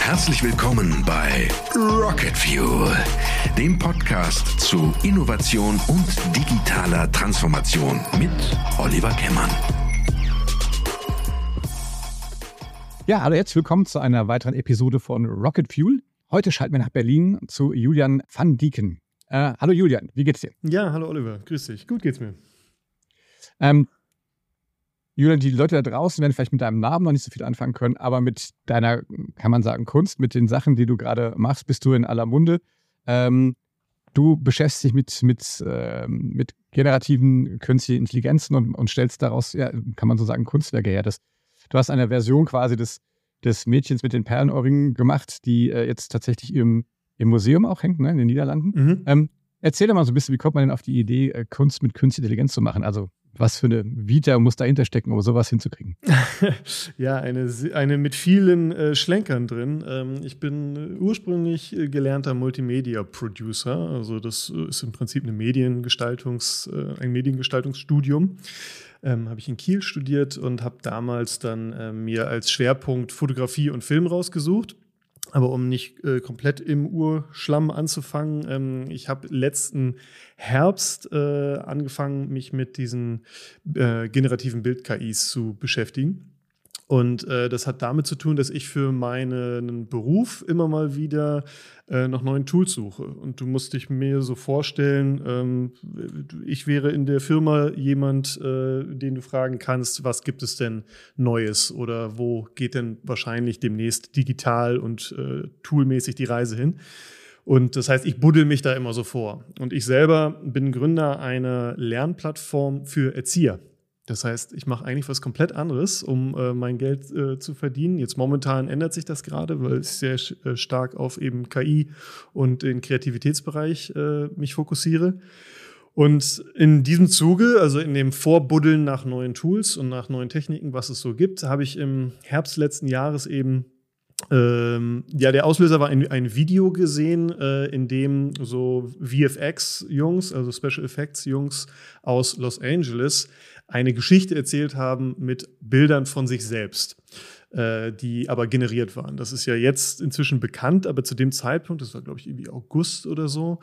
Herzlich willkommen bei Rocket Fuel, dem Podcast zu Innovation und digitaler Transformation mit Oliver Kemmern. Ja, hallo, herzlich willkommen zu einer weiteren Episode von Rocket Fuel. Heute schalten wir nach Berlin zu Julian van Dieken. Äh, hallo Julian, wie geht's dir? Ja, hallo Oliver, grüß dich. Gut geht's mir. Ähm, Julian, die Leute da draußen werden vielleicht mit deinem Namen noch nicht so viel anfangen können, aber mit deiner, kann man sagen, Kunst, mit den Sachen, die du gerade machst, bist du in aller Munde. Ähm, du beschäftigst dich mit, mit, äh, mit generativen künstlichen Intelligenzen und, und stellst daraus, ja, kann man so sagen, Kunstwerke her. Das, du hast eine Version quasi des, des Mädchens mit den Perlenohrringen gemacht, die äh, jetzt tatsächlich im, im Museum auch hängt, ne, in den Niederlanden. Mhm. Ähm, erzähl doch mal so ein bisschen, wie kommt man denn auf die Idee, äh, Kunst mit künstlicher Intelligenz zu machen? Also was für eine Vita muss dahinter stecken, um sowas hinzukriegen? ja, eine, eine mit vielen äh, Schlenkern drin. Ähm, ich bin ursprünglich äh, gelernter Multimedia-Producer. Also das äh, ist im Prinzip eine Mediengestaltungs, äh, ein Mediengestaltungsstudium. Ähm, habe ich in Kiel studiert und habe damals dann äh, mir als Schwerpunkt Fotografie und Film rausgesucht. Aber um nicht äh, komplett im Urschlamm anzufangen, ähm, ich habe letzten Herbst äh, angefangen, mich mit diesen äh, generativen Bild-KIs zu beschäftigen. Und äh, das hat damit zu tun, dass ich für meinen Beruf immer mal wieder äh, nach neuen Tools suche. Und du musst dich mir so vorstellen, ähm, ich wäre in der Firma jemand, äh, den du fragen kannst, was gibt es denn Neues oder wo geht denn wahrscheinlich demnächst digital und äh, toolmäßig die Reise hin. Und das heißt, ich buddel mich da immer so vor. Und ich selber bin Gründer einer Lernplattform für Erzieher. Das heißt, ich mache eigentlich was komplett anderes, um äh, mein Geld äh, zu verdienen. Jetzt momentan ändert sich das gerade, weil ich sehr äh, stark auf eben KI und den Kreativitätsbereich äh, mich fokussiere. Und in diesem Zuge, also in dem Vorbuddeln nach neuen Tools und nach neuen Techniken, was es so gibt, habe ich im Herbst letzten Jahres eben ähm, ja, der Auslöser war ein, ein Video gesehen, äh, in dem so VFX-Jungs, also Special Effects-Jungs aus Los Angeles, eine Geschichte erzählt haben mit Bildern von sich selbst, äh, die aber generiert waren. Das ist ja jetzt inzwischen bekannt, aber zu dem Zeitpunkt, das war glaube ich irgendwie August oder so,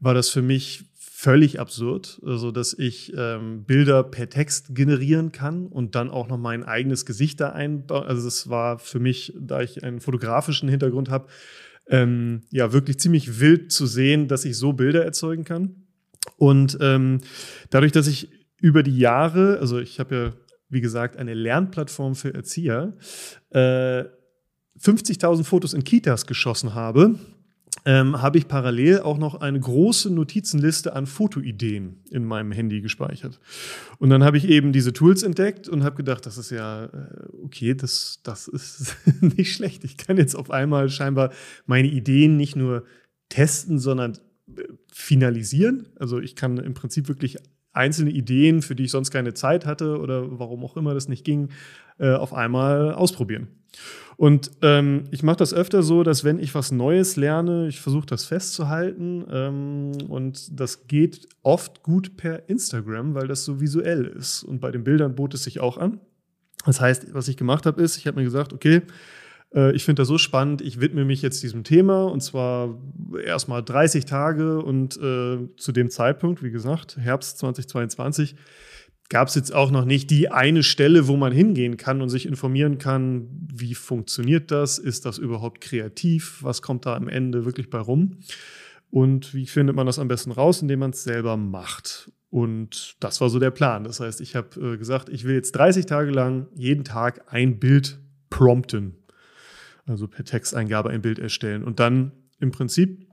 war das für mich völlig absurd, also dass ich ähm, Bilder per Text generieren kann und dann auch noch mein eigenes Gesicht da einbauen. Also das war für mich, da ich einen fotografischen Hintergrund habe, ähm, ja wirklich ziemlich wild zu sehen, dass ich so Bilder erzeugen kann. Und ähm, dadurch, dass ich über die Jahre, also ich habe ja, wie gesagt, eine Lernplattform für Erzieher, äh, 50.000 Fotos in Kitas geschossen habe, ähm, habe ich parallel auch noch eine große Notizenliste an Fotoideen in meinem Handy gespeichert. Und dann habe ich eben diese Tools entdeckt und habe gedacht, das ist ja äh, okay, das, das ist nicht schlecht. Ich kann jetzt auf einmal scheinbar meine Ideen nicht nur testen, sondern äh, finalisieren. Also ich kann im Prinzip wirklich einzelne Ideen, für die ich sonst keine Zeit hatte oder warum auch immer das nicht ging, äh, auf einmal ausprobieren. Und ähm, ich mache das öfter so, dass wenn ich was Neues lerne, ich versuche das festzuhalten. Ähm, und das geht oft gut per Instagram, weil das so visuell ist. Und bei den Bildern bot es sich auch an. Das heißt, was ich gemacht habe, ist, ich habe mir gesagt, okay, äh, ich finde das so spannend, ich widme mich jetzt diesem Thema und zwar erstmal 30 Tage und äh, zu dem Zeitpunkt, wie gesagt, Herbst 2022, gab es jetzt auch noch nicht die eine Stelle, wo man hingehen kann und sich informieren kann, wie funktioniert das, ist das überhaupt kreativ, was kommt da am Ende wirklich bei rum und wie findet man das am besten raus, indem man es selber macht. Und das war so der Plan. Das heißt, ich habe äh, gesagt, ich will jetzt 30 Tage lang jeden Tag ein Bild prompten also per Texteingabe ein Bild erstellen und dann im Prinzip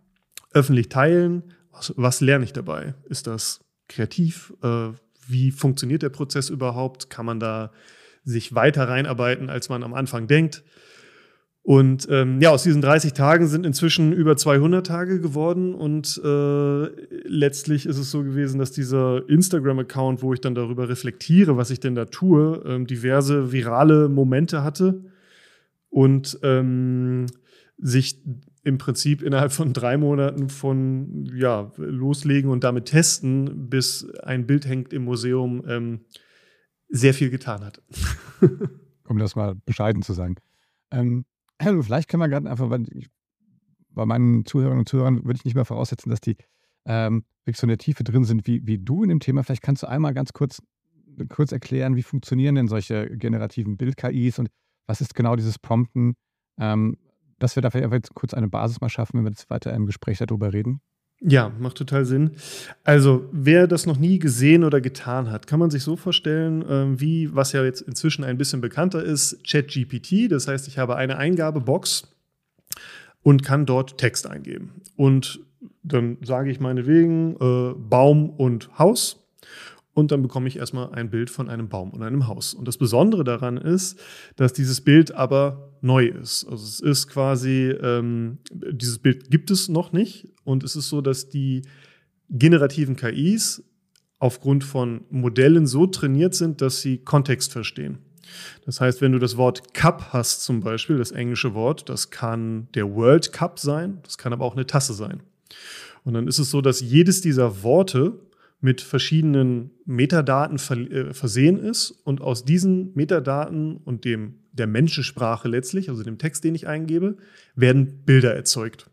öffentlich teilen. Was, was lerne ich dabei? Ist das kreativ? Äh, wie funktioniert der Prozess überhaupt? Kann man da sich weiter reinarbeiten, als man am Anfang denkt? Und ähm, ja, aus diesen 30 Tagen sind inzwischen über 200 Tage geworden und äh, letztlich ist es so gewesen, dass dieser Instagram-Account, wo ich dann darüber reflektiere, was ich denn da tue, ähm, diverse virale Momente hatte und ähm, sich im Prinzip innerhalb von drei Monaten von ja, loslegen und damit testen, bis ein Bild hängt im Museum, ähm, sehr viel getan hat. um das mal bescheiden zu sagen. Ähm, also vielleicht können wir gerade einfach, weil bei meinen Zuhörern und Zuhörern würde ich nicht mehr voraussetzen, dass die ähm, wirklich so in der Tiefe drin sind wie, wie du in dem Thema. Vielleicht kannst du einmal ganz kurz, kurz erklären, wie funktionieren denn solche generativen Bild-KIs und was ist genau dieses Prompten, ähm, dass wir da vielleicht einfach kurz eine Basis mal schaffen, wenn wir jetzt weiter im Gespräch darüber reden. Ja, macht total Sinn. Also, wer das noch nie gesehen oder getan hat, kann man sich so vorstellen, äh, wie, was ja jetzt inzwischen ein bisschen bekannter ist, ChatGPT. Das heißt, ich habe eine Eingabebox und kann dort Text eingeben. Und dann sage ich meinetwegen äh, Baum und Haus und dann bekomme ich erstmal ein Bild von einem Baum und einem Haus. Und das Besondere daran ist, dass dieses Bild aber neu ist. Also es ist quasi, ähm, dieses Bild gibt es noch nicht und es ist so, dass die generativen KIs aufgrund von Modellen so trainiert sind, dass sie Kontext verstehen. Das heißt, wenn du das Wort Cup hast zum Beispiel, das englische Wort, das kann der World Cup sein, das kann aber auch eine Tasse sein. Und dann ist es so, dass jedes dieser Worte mit verschiedenen Metadaten äh, versehen ist und aus diesen Metadaten und dem der Menschensprache letztlich, also dem Text, den ich eingebe, werden Bilder erzeugt.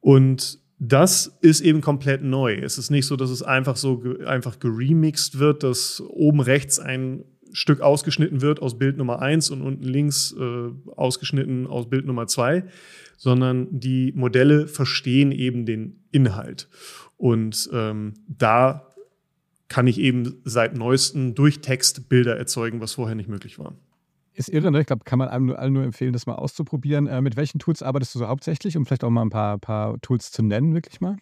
Und das ist eben komplett neu. Es ist nicht so, dass es einfach so einfach geremixed wird, dass oben rechts ein Stück ausgeschnitten wird aus Bild Nummer eins und unten links äh, ausgeschnitten aus Bild Nummer zwei, sondern die Modelle verstehen eben den Inhalt. Und ähm, da kann ich eben seit neuestem durch Text Bilder erzeugen, was vorher nicht möglich war. Ist irre, ne? Ich glaube, kann man allen nur, allen nur empfehlen, das mal auszuprobieren. Äh, mit welchen Tools arbeitest du so hauptsächlich, um vielleicht auch mal ein paar, paar Tools zu nennen, wirklich mal?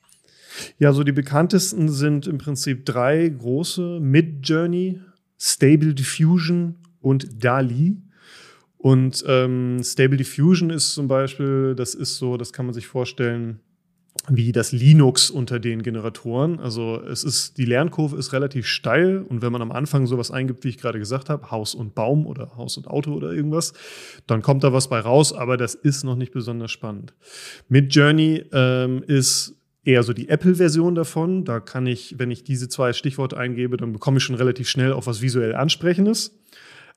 Ja, so die bekanntesten sind im Prinzip drei große: Midjourney, Stable Diffusion und DALI. Und ähm, Stable Diffusion ist zum Beispiel, das ist so, das kann man sich vorstellen, wie das Linux unter den Generatoren. Also es ist, die Lernkurve ist relativ steil und wenn man am Anfang sowas eingibt, wie ich gerade gesagt habe, Haus und Baum oder Haus und Auto oder irgendwas, dann kommt da was bei raus, aber das ist noch nicht besonders spannend. Midjourney ähm, ist eher so die Apple-Version davon. Da kann ich, wenn ich diese zwei Stichworte eingebe, dann bekomme ich schon relativ schnell auf was visuell Ansprechendes.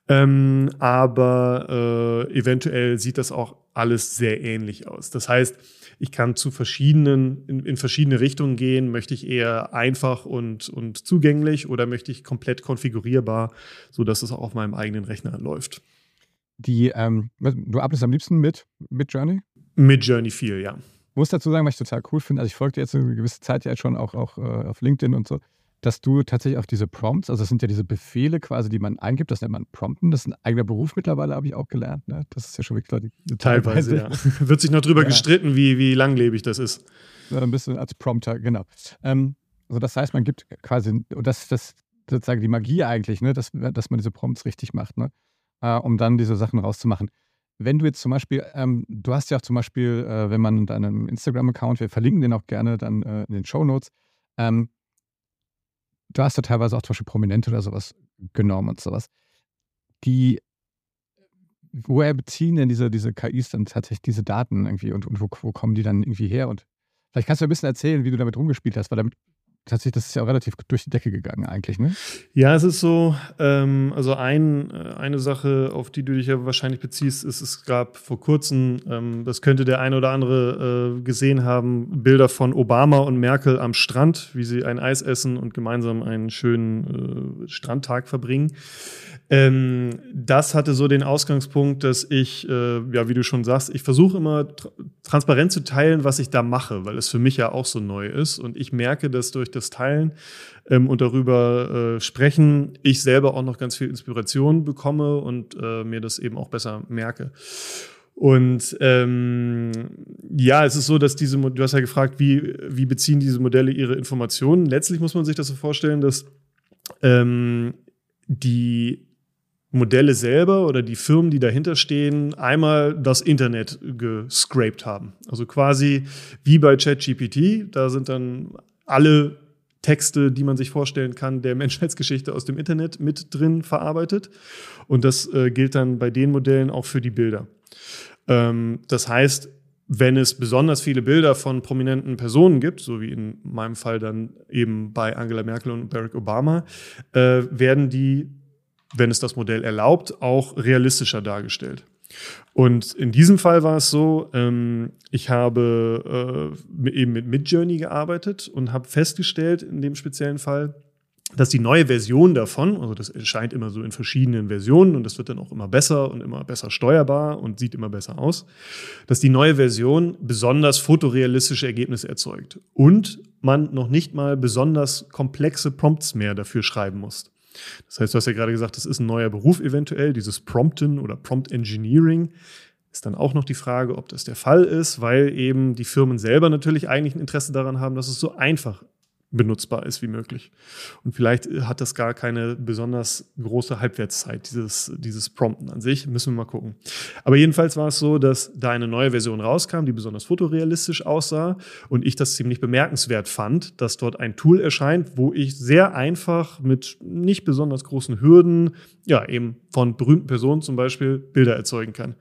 Ähm, aber äh, eventuell sieht das auch alles sehr ähnlich aus. Das heißt, ich kann zu verschiedenen, in, in, verschiedene Richtungen gehen. Möchte ich eher einfach und, und zugänglich oder möchte ich komplett konfigurierbar, sodass es auch auf meinem eigenen Rechner läuft? Die, ähm, du arbeitest am liebsten mit, mit Journey? Mit Journey viel, ja. Ich muss dazu sagen, was ich total cool finde. Also ich folge dir jetzt eine gewisse Zeit ja schon auch, auch äh, auf LinkedIn und so dass du tatsächlich auch diese Prompts, also das sind ja diese Befehle quasi, die man eingibt, das nennt man Prompten. Das ist ein eigener Beruf mittlerweile, habe ich auch gelernt. Ne? Das ist ja schon wirklich Leute, teilweise. Ja. Wird sich noch drüber ja. gestritten, wie, wie langlebig das ist. Ja, ein bisschen als Prompter, genau. Ähm, also das heißt, man gibt quasi, und das ist sozusagen die Magie eigentlich, ne? dass, dass man diese Prompts richtig macht, ne? Äh, um dann diese Sachen rauszumachen. Wenn du jetzt zum Beispiel, ähm, du hast ja auch zum Beispiel, äh, wenn man deinen Instagram-Account, wir verlinken den auch gerne dann äh, in den Show Notes, ähm, du hast ja teilweise auch zum Beispiel Prominente oder sowas genommen und sowas. Die, woher beziehen denn diese, diese KIs dann tatsächlich diese Daten irgendwie und, und wo, wo kommen die dann irgendwie her? Und vielleicht kannst du ein bisschen erzählen, wie du damit rumgespielt hast, weil damit tatsächlich, das ist ja auch relativ durch die Decke gegangen eigentlich, ne? Ja, es ist so, ähm, also ein, äh, eine Sache, auf die du dich ja wahrscheinlich beziehst, ist, es gab vor kurzem, ähm, das könnte der eine oder andere äh, gesehen haben, Bilder von Obama und Merkel am Strand, wie sie ein Eis essen und gemeinsam einen schönen äh, Strandtag verbringen. Ähm, das hatte so den Ausgangspunkt, dass ich, äh, ja, wie du schon sagst, ich versuche immer tra transparent zu teilen, was ich da mache, weil es für mich ja auch so neu ist. Und ich merke, dass durch das Teilen ähm, und darüber äh, sprechen, ich selber auch noch ganz viel Inspiration bekomme und äh, mir das eben auch besser merke. Und ähm, ja, es ist so, dass diese, du hast ja gefragt, wie, wie beziehen diese Modelle ihre Informationen. Letztlich muss man sich das so vorstellen, dass ähm, die Modelle selber oder die Firmen, die dahinter stehen, einmal das Internet gescraped haben. Also quasi wie bei ChatGPT, da sind dann alle Texte, die man sich vorstellen kann, der Menschheitsgeschichte aus dem Internet mit drin verarbeitet. Und das äh, gilt dann bei den Modellen auch für die Bilder. Ähm, das heißt, wenn es besonders viele Bilder von prominenten Personen gibt, so wie in meinem Fall dann eben bei Angela Merkel und Barack Obama, äh, werden die wenn es das Modell erlaubt, auch realistischer dargestellt. Und in diesem Fall war es so, ähm, ich habe äh, eben mit Midjourney gearbeitet und habe festgestellt, in dem speziellen Fall, dass die neue Version davon, also das erscheint immer so in verschiedenen Versionen und das wird dann auch immer besser und immer besser steuerbar und sieht immer besser aus, dass die neue Version besonders fotorealistische Ergebnisse erzeugt und man noch nicht mal besonders komplexe Prompts mehr dafür schreiben muss. Das heißt, du hast ja gerade gesagt, das ist ein neuer Beruf eventuell, dieses Prompten oder Prompt Engineering. Ist dann auch noch die Frage, ob das der Fall ist, weil eben die Firmen selber natürlich eigentlich ein Interesse daran haben, dass es so einfach benutzbar ist wie möglich. Und vielleicht hat das gar keine besonders große Halbwertszeit, dieses, dieses Prompten an sich. Müssen wir mal gucken. Aber jedenfalls war es so, dass da eine neue Version rauskam, die besonders fotorealistisch aussah und ich das ziemlich bemerkenswert fand, dass dort ein Tool erscheint, wo ich sehr einfach mit nicht besonders großen Hürden, ja, eben von berühmten Personen zum Beispiel Bilder erzeugen kann.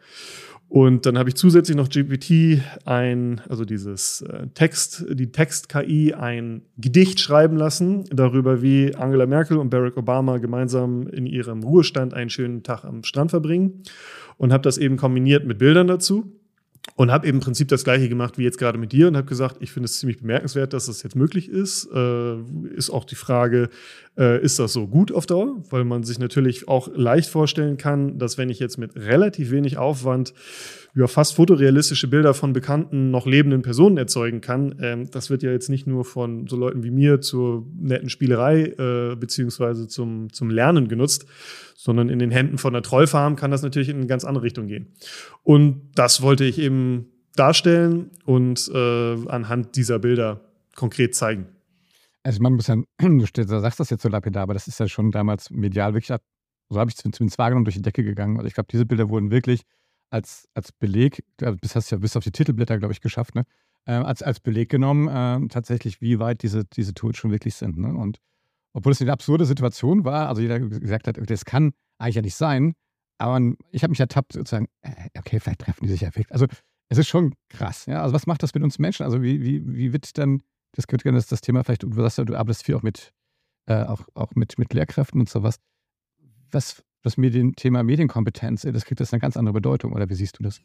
Und dann habe ich zusätzlich noch GPT ein, also dieses äh, Text, die Text-KI ein Gedicht schreiben lassen darüber, wie Angela Merkel und Barack Obama gemeinsam in ihrem Ruhestand einen schönen Tag am Strand verbringen und habe das eben kombiniert mit Bildern dazu. Und habe eben im Prinzip das gleiche gemacht wie jetzt gerade mit dir und habe gesagt, ich finde es ziemlich bemerkenswert, dass das jetzt möglich ist. Äh, ist auch die Frage, äh, ist das so gut auf Dauer? Weil man sich natürlich auch leicht vorstellen kann, dass wenn ich jetzt mit relativ wenig Aufwand über fast fotorealistische Bilder von bekannten, noch lebenden Personen erzeugen kann, ähm, das wird ja jetzt nicht nur von so Leuten wie mir zur netten Spielerei äh, beziehungsweise zum, zum Lernen genutzt, sondern in den Händen von der Trollfarm kann das natürlich in eine ganz andere Richtung gehen. Und das wollte ich eben darstellen und äh, anhand dieser Bilder konkret zeigen. Also man muss ja, du sagst das jetzt so lapidar, aber das ist ja schon damals medial wirklich, so habe ich es zumindest wahrgenommen, durch die Decke gegangen. Also ich glaube, diese Bilder wurden wirklich als, als Beleg, bis hast du ja bis auf die Titelblätter, glaube ich, geschafft, ne? Äh, als, als Beleg genommen, äh, tatsächlich, wie weit diese, diese Tools schon wirklich sind. Ne? Und obwohl es eine absurde Situation war, also jeder gesagt hat, das kann eigentlich ja nicht sein, aber ich habe mich ertappt sozusagen, äh, okay, vielleicht treffen die sich ja wirklich. Also es ist schon krass, ja. Also was macht das mit uns Menschen? Also wie, wie, wie wird dann, das könnte gerne das Thema vielleicht, du sagst ja, du arbeitest viel auch mit, äh, auch, auch mit, mit Lehrkräften und sowas. Was, das Medien, Thema Medienkompetenz, das kriegt das eine ganz andere Bedeutung, oder wie siehst du das?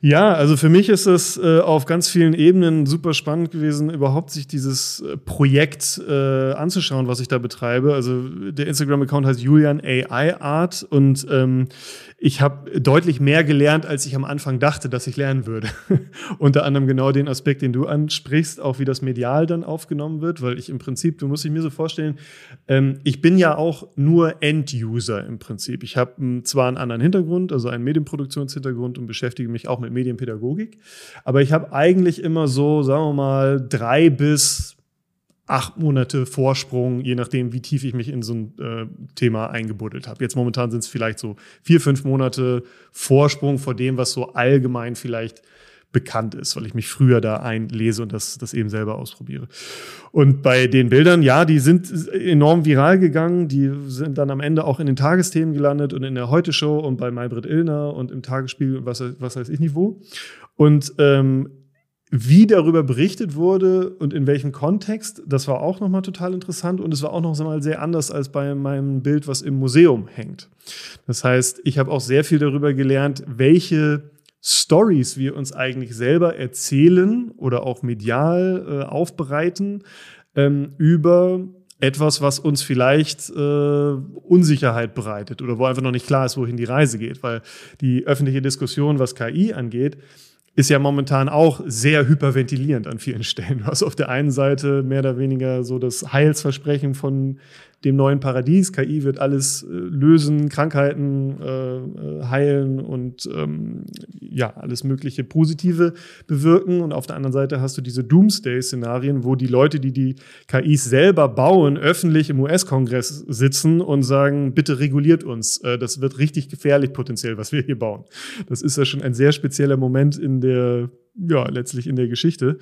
Ja, also für mich ist es äh, auf ganz vielen Ebenen super spannend gewesen, überhaupt sich dieses äh, Projekt äh, anzuschauen, was ich da betreibe. Also der Instagram-Account heißt Julian AI Art und ähm, ich habe deutlich mehr gelernt, als ich am Anfang dachte, dass ich lernen würde. Unter anderem genau den Aspekt, den du ansprichst, auch wie das medial dann aufgenommen wird, weil ich im Prinzip, du musst dich mir so vorstellen, ähm, ich bin ja auch nur End-User im Prinzip. Ich habe hm, zwar einen anderen Hintergrund, also einen Medienproduktionshintergrund und beschäftige mich auch mit Medienpädagogik. Aber ich habe eigentlich immer so, sagen wir mal, drei bis acht Monate Vorsprung, je nachdem, wie tief ich mich in so ein äh, Thema eingebuddelt habe. Jetzt momentan sind es vielleicht so vier, fünf Monate Vorsprung vor dem, was so allgemein vielleicht bekannt ist, weil ich mich früher da einlese und das, das eben selber ausprobiere. Und bei den Bildern, ja, die sind enorm viral gegangen, die sind dann am Ende auch in den Tagesthemen gelandet und in der Heute-Show und bei Maybrit Illner und im Tagesspiegel und was, was weiß ich Niveau. Und ähm, wie darüber berichtet wurde und in welchem Kontext, das war auch nochmal total interessant und es war auch noch mal sehr anders als bei meinem Bild, was im Museum hängt. Das heißt, ich habe auch sehr viel darüber gelernt, welche Stories wir uns eigentlich selber erzählen oder auch medial äh, aufbereiten ähm, über etwas, was uns vielleicht äh, Unsicherheit bereitet oder wo einfach noch nicht klar ist, wohin die Reise geht. Weil die öffentliche Diskussion, was KI angeht, ist ja momentan auch sehr hyperventilierend an vielen Stellen. Du hast auf der einen Seite mehr oder weniger so das Heilsversprechen von dem neuen Paradies. KI wird alles äh, lösen, Krankheiten äh, äh, heilen und ähm, ja, alles mögliche Positive bewirken. Und auf der anderen Seite hast du diese Doomsday-Szenarien, wo die Leute, die die KIs selber bauen, öffentlich im US-Kongress sitzen und sagen, bitte reguliert uns. Äh, das wird richtig gefährlich potenziell, was wir hier bauen. Das ist ja schon ein sehr spezieller Moment in der, ja, letztlich in der Geschichte.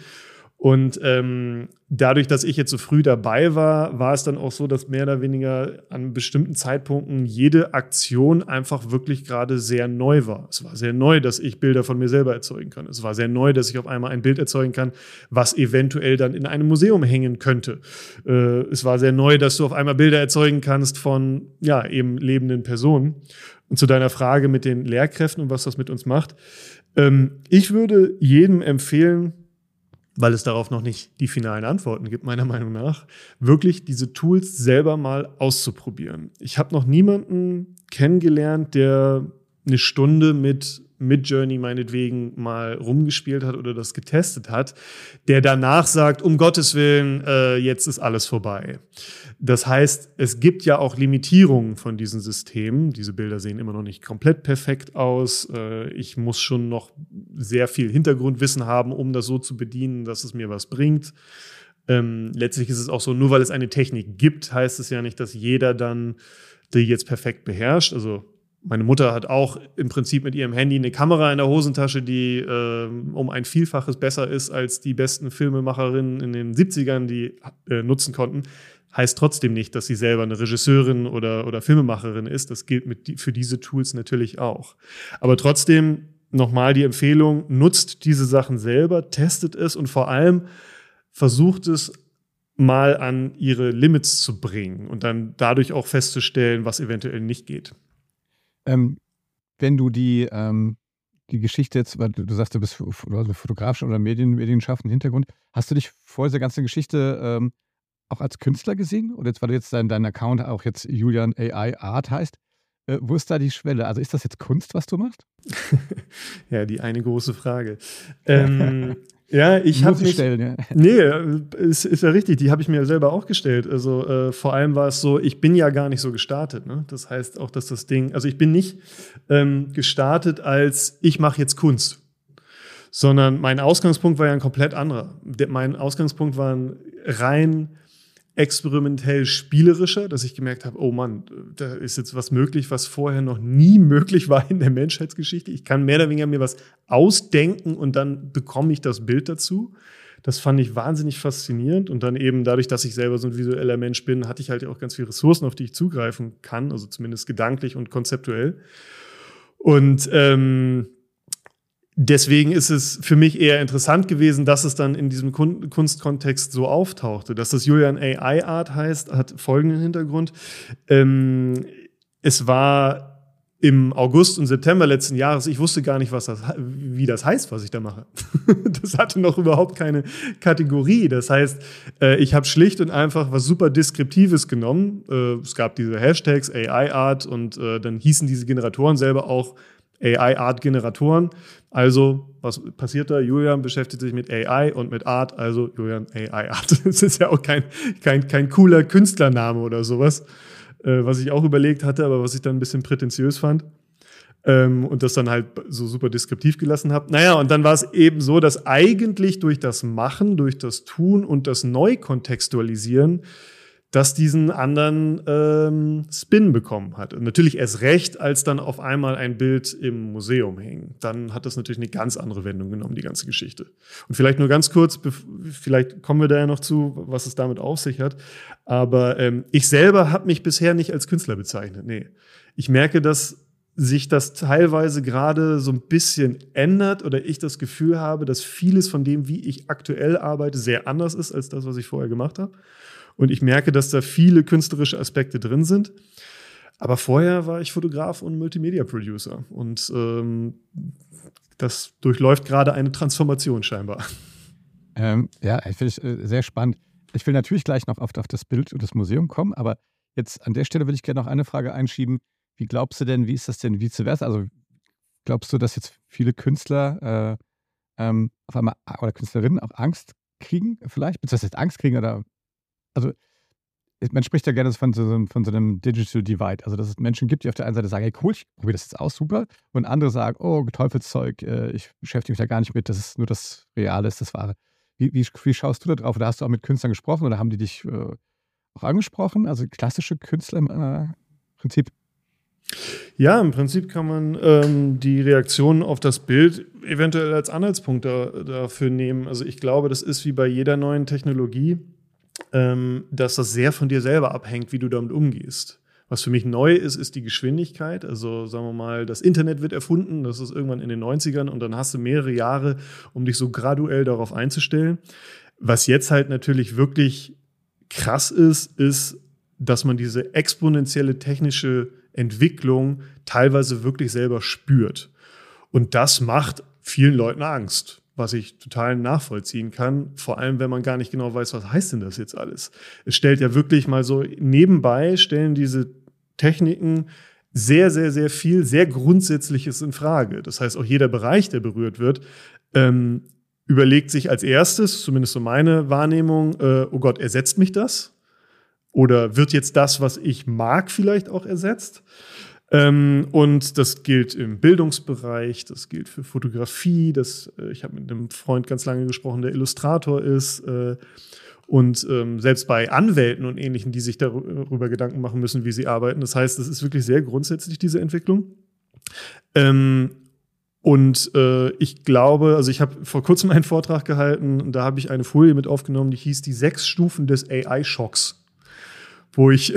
Und ähm, dadurch, dass ich jetzt so früh dabei war, war es dann auch so, dass mehr oder weniger an bestimmten Zeitpunkten jede Aktion einfach wirklich gerade sehr neu war. Es war sehr neu, dass ich Bilder von mir selber erzeugen kann. Es war sehr neu, dass ich auf einmal ein Bild erzeugen kann, was eventuell dann in einem Museum hängen könnte. Äh, es war sehr neu, dass du auf einmal Bilder erzeugen kannst von, ja, eben lebenden Personen. Und zu deiner Frage mit den Lehrkräften und was das mit uns macht. Ähm, ich würde jedem empfehlen, weil es darauf noch nicht die finalen Antworten gibt, meiner Meinung nach, wirklich diese Tools selber mal auszuprobieren. Ich habe noch niemanden kennengelernt, der eine Stunde mit Midjourney meinetwegen mal rumgespielt hat oder das getestet hat, der danach sagt, um Gottes Willen, äh, jetzt ist alles vorbei. Das heißt, es gibt ja auch Limitierungen von diesen Systemen. Diese Bilder sehen immer noch nicht komplett perfekt aus. Äh, ich muss schon noch sehr viel Hintergrundwissen haben, um das so zu bedienen, dass es mir was bringt. Ähm, letztlich ist es auch so, nur weil es eine Technik gibt, heißt es ja nicht, dass jeder dann die jetzt perfekt beherrscht. Also meine Mutter hat auch im Prinzip mit ihrem Handy eine Kamera in der Hosentasche, die äh, um ein Vielfaches besser ist als die besten Filmemacherinnen in den 70ern, die äh, nutzen konnten. Heißt trotzdem nicht, dass sie selber eine Regisseurin oder, oder Filmemacherin ist. Das gilt mit, für diese Tools natürlich auch. Aber trotzdem nochmal die Empfehlung, nutzt diese Sachen selber, testet es und vor allem versucht es mal an ihre Limits zu bringen und dann dadurch auch festzustellen, was eventuell nicht geht. Ähm, wenn du die, ähm, die Geschichte jetzt, weil du, sagst, du bist fotografisch oder Medien, medienschaffenden Hintergrund, hast du dich vor dieser ganzen Geschichte ähm, auch als Künstler gesehen? Oder jetzt, weil du jetzt dein, dein Account auch jetzt Julian AI Art heißt, äh, wo ist da die Schwelle? Also ist das jetzt Kunst, was du machst? ja, die eine große Frage. Ähm, ja, ich habe mich. Stellen, ja. Nee, ist, ist ja richtig. Die habe ich mir selber auch gestellt. Also äh, vor allem war es so, ich bin ja gar nicht so gestartet. Ne? Das heißt auch, dass das Ding, also ich bin nicht ähm, gestartet als ich mache jetzt Kunst, sondern mein Ausgangspunkt war ja ein komplett anderer. Der, mein Ausgangspunkt war ein rein experimentell spielerischer, dass ich gemerkt habe, oh Mann, da ist jetzt was möglich, was vorher noch nie möglich war in der Menschheitsgeschichte. Ich kann mehr oder weniger mir was ausdenken und dann bekomme ich das Bild dazu. Das fand ich wahnsinnig faszinierend und dann eben dadurch, dass ich selber so ein visueller Mensch bin, hatte ich halt auch ganz viele Ressourcen, auf die ich zugreifen kann, also zumindest gedanklich und konzeptuell. Und ähm, deswegen ist es für mich eher interessant gewesen, dass es dann in diesem Kunstkontext so auftauchte. Dass das Julian AI Art heißt, hat folgenden Hintergrund. Ähm, es war im August und September letzten Jahres, ich wusste gar nicht, was das, wie das heißt, was ich da mache. das hatte noch überhaupt keine Kategorie. Das heißt, äh, ich habe schlicht und einfach was super Deskriptives genommen. Äh, es gab diese Hashtags AI Art und äh, dann hießen diese Generatoren selber auch AI-Art-Generatoren. Also, was passiert da? Julian beschäftigt sich mit AI und mit Art, also Julian AI-Art. Das ist ja auch kein, kein, kein cooler Künstlername oder sowas, äh, was ich auch überlegt hatte, aber was ich dann ein bisschen prätentiös fand. Ähm, und das dann halt so super deskriptiv gelassen habe. Naja, und dann war es eben so, dass eigentlich durch das Machen, durch das Tun und das Neukontextualisieren das diesen anderen ähm, Spin bekommen hat. Und natürlich erst recht, als dann auf einmal ein Bild im Museum hing. Dann hat das natürlich eine ganz andere Wendung genommen, die ganze Geschichte. Und vielleicht nur ganz kurz, vielleicht kommen wir da ja noch zu, was es damit auf sich hat. Aber ähm, ich selber habe mich bisher nicht als Künstler bezeichnet. Nee. Ich merke, dass sich das teilweise gerade so ein bisschen ändert oder ich das Gefühl habe, dass vieles von dem, wie ich aktuell arbeite, sehr anders ist als das, was ich vorher gemacht habe. Und ich merke, dass da viele künstlerische Aspekte drin sind. Aber vorher war ich Fotograf und Multimedia-Producer. Und ähm, das durchläuft gerade eine Transformation scheinbar. Ähm, ja, ich finde es äh, sehr spannend. Ich will natürlich gleich noch auf, auf das Bild und das Museum kommen, aber jetzt an der Stelle würde ich gerne noch eine Frage einschieben. Wie glaubst du denn, wie ist das denn vice versa? Also glaubst du, dass jetzt viele Künstler äh, ähm, auf einmal oder Künstlerinnen auch Angst kriegen, vielleicht, beziehungsweise Angst kriegen oder also man spricht ja gerne von so, von so einem Digital Divide. Also, dass es Menschen gibt, die auf der einen Seite sagen, hey cool, ich probiere das jetzt aus, super. Und andere sagen, oh, Teufelszeug, äh, ich beschäftige mich da gar nicht mit, das ist nur das Reale, ist das Wahre. Wie, wie, wie schaust du da drauf? Oder hast du auch mit Künstlern gesprochen oder haben die dich äh, auch angesprochen? Also klassische Künstler im äh, Prinzip? Ja, im Prinzip kann man ähm, die Reaktion auf das Bild eventuell als Anhaltspunkt da, dafür nehmen. Also ich glaube, das ist wie bei jeder neuen Technologie, ähm, dass das sehr von dir selber abhängt, wie du damit umgehst. Was für mich neu ist, ist die Geschwindigkeit. Also sagen wir mal, das Internet wird erfunden, das ist irgendwann in den 90ern und dann hast du mehrere Jahre, um dich so graduell darauf einzustellen. Was jetzt halt natürlich wirklich krass ist, ist, dass man diese exponentielle technische Entwicklung teilweise wirklich selber spürt. Und das macht vielen Leuten Angst, was ich total nachvollziehen kann, vor allem wenn man gar nicht genau weiß, was heißt denn das jetzt alles. Es stellt ja wirklich mal so nebenbei, stellen diese Techniken sehr, sehr, sehr viel, sehr Grundsätzliches in Frage. Das heißt, auch jeder Bereich, der berührt wird, ähm, überlegt sich als erstes, zumindest so meine Wahrnehmung, äh, oh Gott, ersetzt mich das? Oder wird jetzt das, was ich mag, vielleicht auch ersetzt? Ähm, und das gilt im Bildungsbereich, das gilt für Fotografie. Das, äh, ich habe mit einem Freund ganz lange gesprochen, der Illustrator ist. Äh, und ähm, selbst bei Anwälten und Ähnlichen, die sich darüber Gedanken machen müssen, wie sie arbeiten. Das heißt, das ist wirklich sehr grundsätzlich, diese Entwicklung. Ähm, und äh, ich glaube, also ich habe vor kurzem einen Vortrag gehalten und da habe ich eine Folie mit aufgenommen, die hieß die sechs Stufen des AI-Schocks, wo ich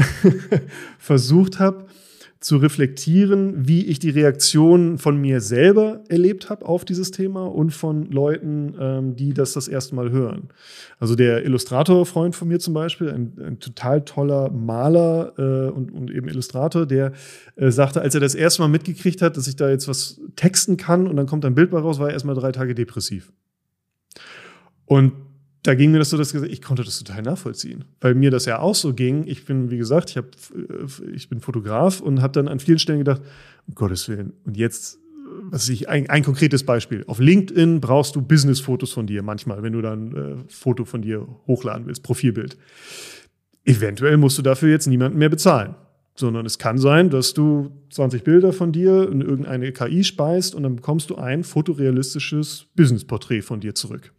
versucht habe, zu reflektieren, wie ich die Reaktion von mir selber erlebt habe auf dieses Thema und von Leuten, ähm, die das das erste Mal hören. Also der Illustrator-Freund von mir zum Beispiel, ein, ein total toller Maler äh, und, und, eben Illustrator, der äh, sagte, als er das erste Mal mitgekriegt hat, dass ich da jetzt was texten kann und dann kommt ein Bild bei raus, war er erstmal drei Tage depressiv. Und da ging mir das so, dass ich konnte das total nachvollziehen, weil mir das ja auch so ging. Ich bin, wie gesagt, ich, hab, äh, ich bin Fotograf und habe dann an vielen Stellen gedacht, um Gottes Willen, und jetzt, was weiß ich, ein, ein konkretes Beispiel. Auf LinkedIn brauchst du Business-Fotos von dir manchmal, wenn du dann äh, Foto von dir hochladen willst, Profilbild. Eventuell musst du dafür jetzt niemanden mehr bezahlen sondern es kann sein, dass du 20 Bilder von dir in irgendeine KI speist und dann bekommst du ein fotorealistisches Businessporträt von dir zurück.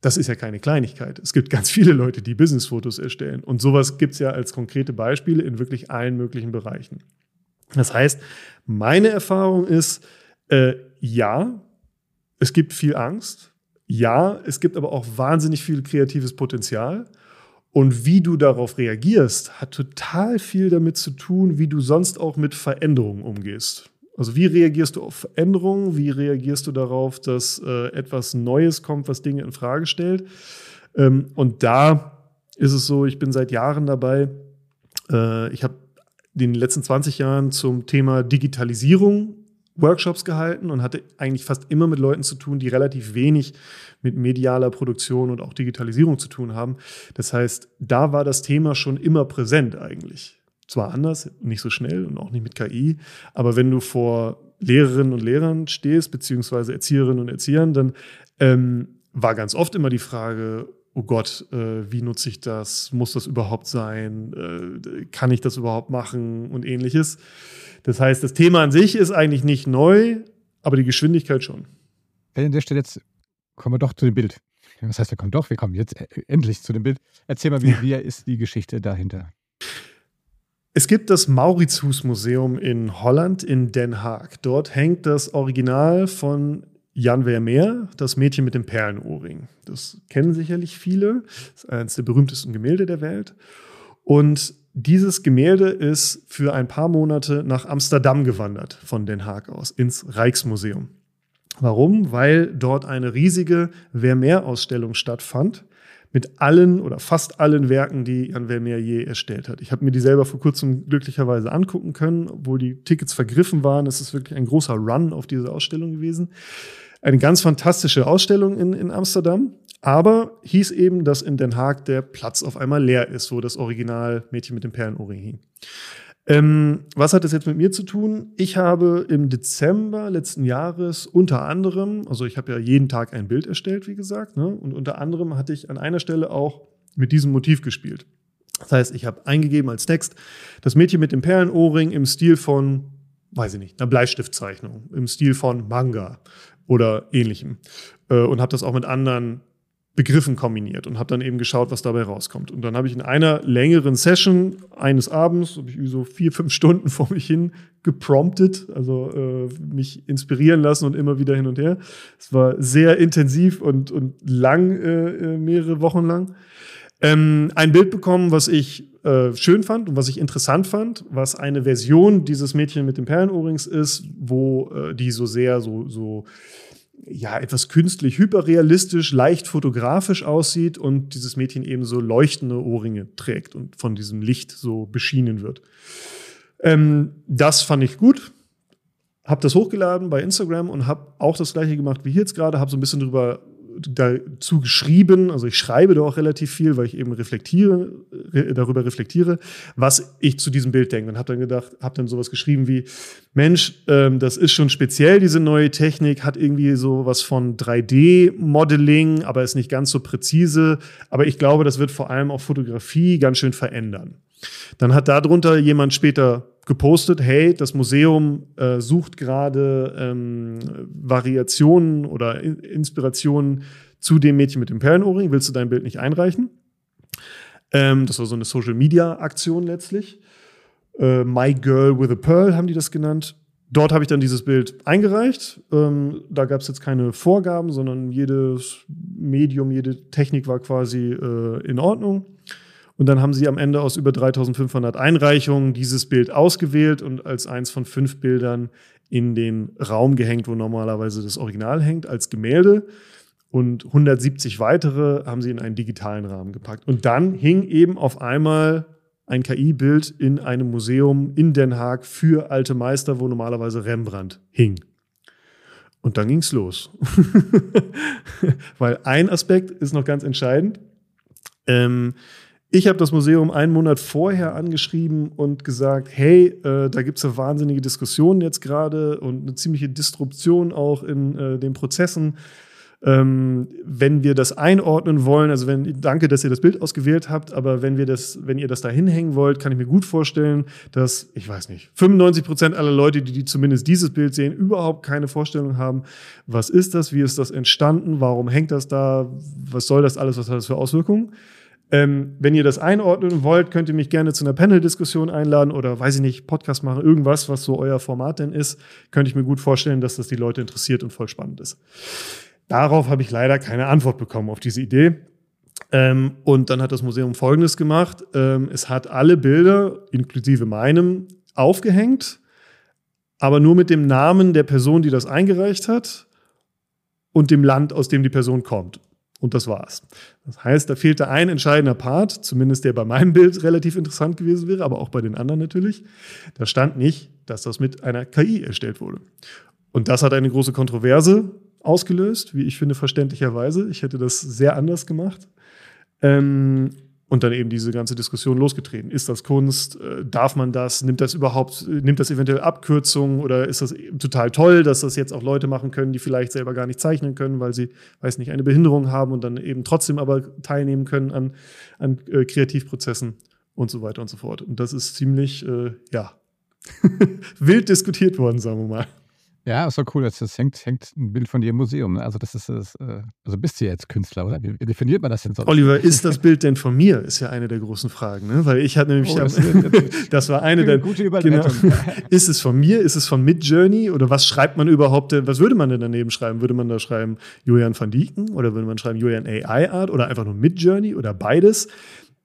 Das ist ja keine Kleinigkeit. Es gibt ganz viele Leute, die Businessfotos erstellen. Und sowas gibt es ja als konkrete Beispiele in wirklich allen möglichen Bereichen. Das heißt, meine Erfahrung ist, äh, ja, es gibt viel Angst. Ja, es gibt aber auch wahnsinnig viel kreatives Potenzial. Und wie du darauf reagierst, hat total viel damit zu tun, wie du sonst auch mit Veränderungen umgehst. Also wie reagierst du auf Veränderungen? Wie reagierst du darauf, dass äh, etwas Neues kommt, was Dinge in Frage stellt? Ähm, und da ist es so, ich bin seit Jahren dabei. Äh, ich habe in den letzten 20 Jahren zum Thema Digitalisierung Workshops gehalten und hatte eigentlich fast immer mit Leuten zu tun, die relativ wenig mit medialer Produktion und auch Digitalisierung zu tun haben. Das heißt, da war das Thema schon immer präsent eigentlich zwar anders, nicht so schnell und auch nicht mit KI, aber wenn du vor Lehrerinnen und Lehrern stehst, beziehungsweise Erzieherinnen und Erziehern, dann ähm, war ganz oft immer die Frage, oh Gott, äh, wie nutze ich das? Muss das überhaupt sein? Äh, kann ich das überhaupt machen? Und ähnliches. Das heißt, das Thema an sich ist eigentlich nicht neu, aber die Geschwindigkeit schon. An der Stelle jetzt kommen wir doch zu dem Bild. Was heißt, wir kommen doch, wir kommen jetzt äh, endlich zu dem Bild. Erzähl mal, wie, wie ist die Geschichte dahinter? Es gibt das Mauritshuis-Museum in Holland, in Den Haag. Dort hängt das Original von Jan Vermeer, das Mädchen mit dem Perlenohrring. Das kennen sicherlich viele. Das ist eines der berühmtesten Gemälde der Welt. Und dieses Gemälde ist für ein paar Monate nach Amsterdam gewandert, von Den Haag aus, ins Rijksmuseum. Warum? Weil dort eine riesige Vermeer-Ausstellung stattfand mit allen oder fast allen Werken, die Jan Vermeer je erstellt hat. Ich habe mir die selber vor kurzem glücklicherweise angucken können, obwohl die Tickets vergriffen waren. Es ist wirklich ein großer Run auf diese Ausstellung gewesen. Eine ganz fantastische Ausstellung in, in Amsterdam. Aber hieß eben, dass in Den Haag der Platz auf einmal leer ist, wo das Original Mädchen mit dem Perlenohrring hing. Ähm, was hat das jetzt mit mir zu tun? Ich habe im Dezember letzten Jahres unter anderem, also ich habe ja jeden Tag ein Bild erstellt, wie gesagt, ne? und unter anderem hatte ich an einer Stelle auch mit diesem Motiv gespielt. Das heißt, ich habe eingegeben als Text das Mädchen mit dem Perlenohrring im Stil von, weiß ich nicht, einer Bleistiftzeichnung, im Stil von Manga oder ähnlichem. Äh, und habe das auch mit anderen Begriffen kombiniert und habe dann eben geschaut, was dabei rauskommt. Und dann habe ich in einer längeren Session eines Abends, habe ich so vier, fünf Stunden vor mich hin gepromptet, also äh, mich inspirieren lassen und immer wieder hin und her. Es war sehr intensiv und, und lang, äh, äh mehrere Wochen lang. Ähm, ein Bild bekommen, was ich äh, schön fand und was ich interessant fand, was eine Version dieses Mädchen mit den Perlenohrrings ist, wo äh, die so sehr so, so ja, etwas künstlich, hyperrealistisch, leicht fotografisch aussieht und dieses Mädchen eben so leuchtende Ohrringe trägt und von diesem Licht so beschienen wird. Ähm, das fand ich gut. Hab das hochgeladen bei Instagram und habe auch das gleiche gemacht wie hier jetzt gerade, habe so ein bisschen drüber dazu geschrieben, also ich schreibe da auch relativ viel, weil ich eben reflektiere, re darüber reflektiere, was ich zu diesem Bild denke. Und habe dann gedacht, habe dann sowas geschrieben wie, Mensch, ähm, das ist schon speziell, diese neue Technik, hat irgendwie sowas von 3D-Modeling, aber ist nicht ganz so präzise, aber ich glaube, das wird vor allem auch Fotografie ganz schön verändern. Dann hat darunter jemand später gepostet, hey, das Museum äh, sucht gerade ähm, Variationen oder In Inspirationen zu dem Mädchen mit dem Perlenohrring. Willst du dein Bild nicht einreichen? Ähm, das war so eine Social-Media-Aktion letztlich. Äh, My Girl with a Pearl haben die das genannt. Dort habe ich dann dieses Bild eingereicht. Ähm, da gab es jetzt keine Vorgaben, sondern jedes Medium, jede Technik war quasi äh, in Ordnung. Und dann haben sie am Ende aus über 3500 Einreichungen dieses Bild ausgewählt und als eins von fünf Bildern in den Raum gehängt, wo normalerweise das Original hängt, als Gemälde. Und 170 weitere haben sie in einen digitalen Rahmen gepackt. Und dann hing eben auf einmal ein KI-Bild in einem Museum in Den Haag für alte Meister, wo normalerweise Rembrandt hing. Und dann ging's los. Weil ein Aspekt ist noch ganz entscheidend. Ähm, ich habe das Museum einen Monat vorher angeschrieben und gesagt, hey, äh, da gibt es ja wahnsinnige Diskussionen jetzt gerade und eine ziemliche Disruption auch in äh, den Prozessen. Ähm, wenn wir das einordnen wollen, also wenn, danke, dass ihr das Bild ausgewählt habt, aber wenn wir das, wenn ihr das da hinhängen wollt, kann ich mir gut vorstellen, dass, ich weiß nicht, 95 Prozent aller Leute, die, die zumindest dieses Bild sehen, überhaupt keine Vorstellung haben, was ist das, wie ist das entstanden, warum hängt das da, was soll das alles, was hat das für Auswirkungen? Ähm, wenn ihr das einordnen wollt, könnt ihr mich gerne zu einer Panel-Diskussion einladen oder weiß ich nicht, Podcast machen, irgendwas, was so euer Format denn ist. Könnte ich mir gut vorstellen, dass das die Leute interessiert und voll spannend ist. Darauf habe ich leider keine Antwort bekommen auf diese Idee. Ähm, und dann hat das Museum Folgendes gemacht. Ähm, es hat alle Bilder, inklusive meinem, aufgehängt, aber nur mit dem Namen der Person, die das eingereicht hat und dem Land, aus dem die Person kommt. Und das war's. Das heißt, da fehlte ein entscheidender Part, zumindest der bei meinem Bild relativ interessant gewesen wäre, aber auch bei den anderen natürlich. Da stand nicht, dass das mit einer KI erstellt wurde. Und das hat eine große Kontroverse ausgelöst, wie ich finde, verständlicherweise. Ich hätte das sehr anders gemacht. Ähm, und dann eben diese ganze Diskussion losgetreten. Ist das Kunst? Äh, darf man das? Nimmt das überhaupt, nimmt das eventuell Abkürzungen oder ist das total toll, dass das jetzt auch Leute machen können, die vielleicht selber gar nicht zeichnen können, weil sie, weiß nicht, eine Behinderung haben und dann eben trotzdem aber teilnehmen können an, an äh, Kreativprozessen und so weiter und so fort. Und das ist ziemlich, äh, ja, wild diskutiert worden, sagen wir mal. Ja, ist doch cool. Das, das hängt, hängt ein Bild von dir im Museum. Ne? Also, das ist das, äh, also bist du jetzt Künstler, oder? Wie definiert man das denn sonst? Oliver, ist das Bild denn von mir? Ist ja eine der großen Fragen, ne? Weil ich hatte nämlich, oh, das, das, war eine der. Gute Überleitung. Genau, ist es von mir? Ist es von Midjourney? Oder was schreibt man überhaupt? Was würde man denn daneben schreiben? Würde man da schreiben Julian van Dieken? Oder würde man schreiben Julian AI Art? Oder einfach nur Midjourney? Oder beides?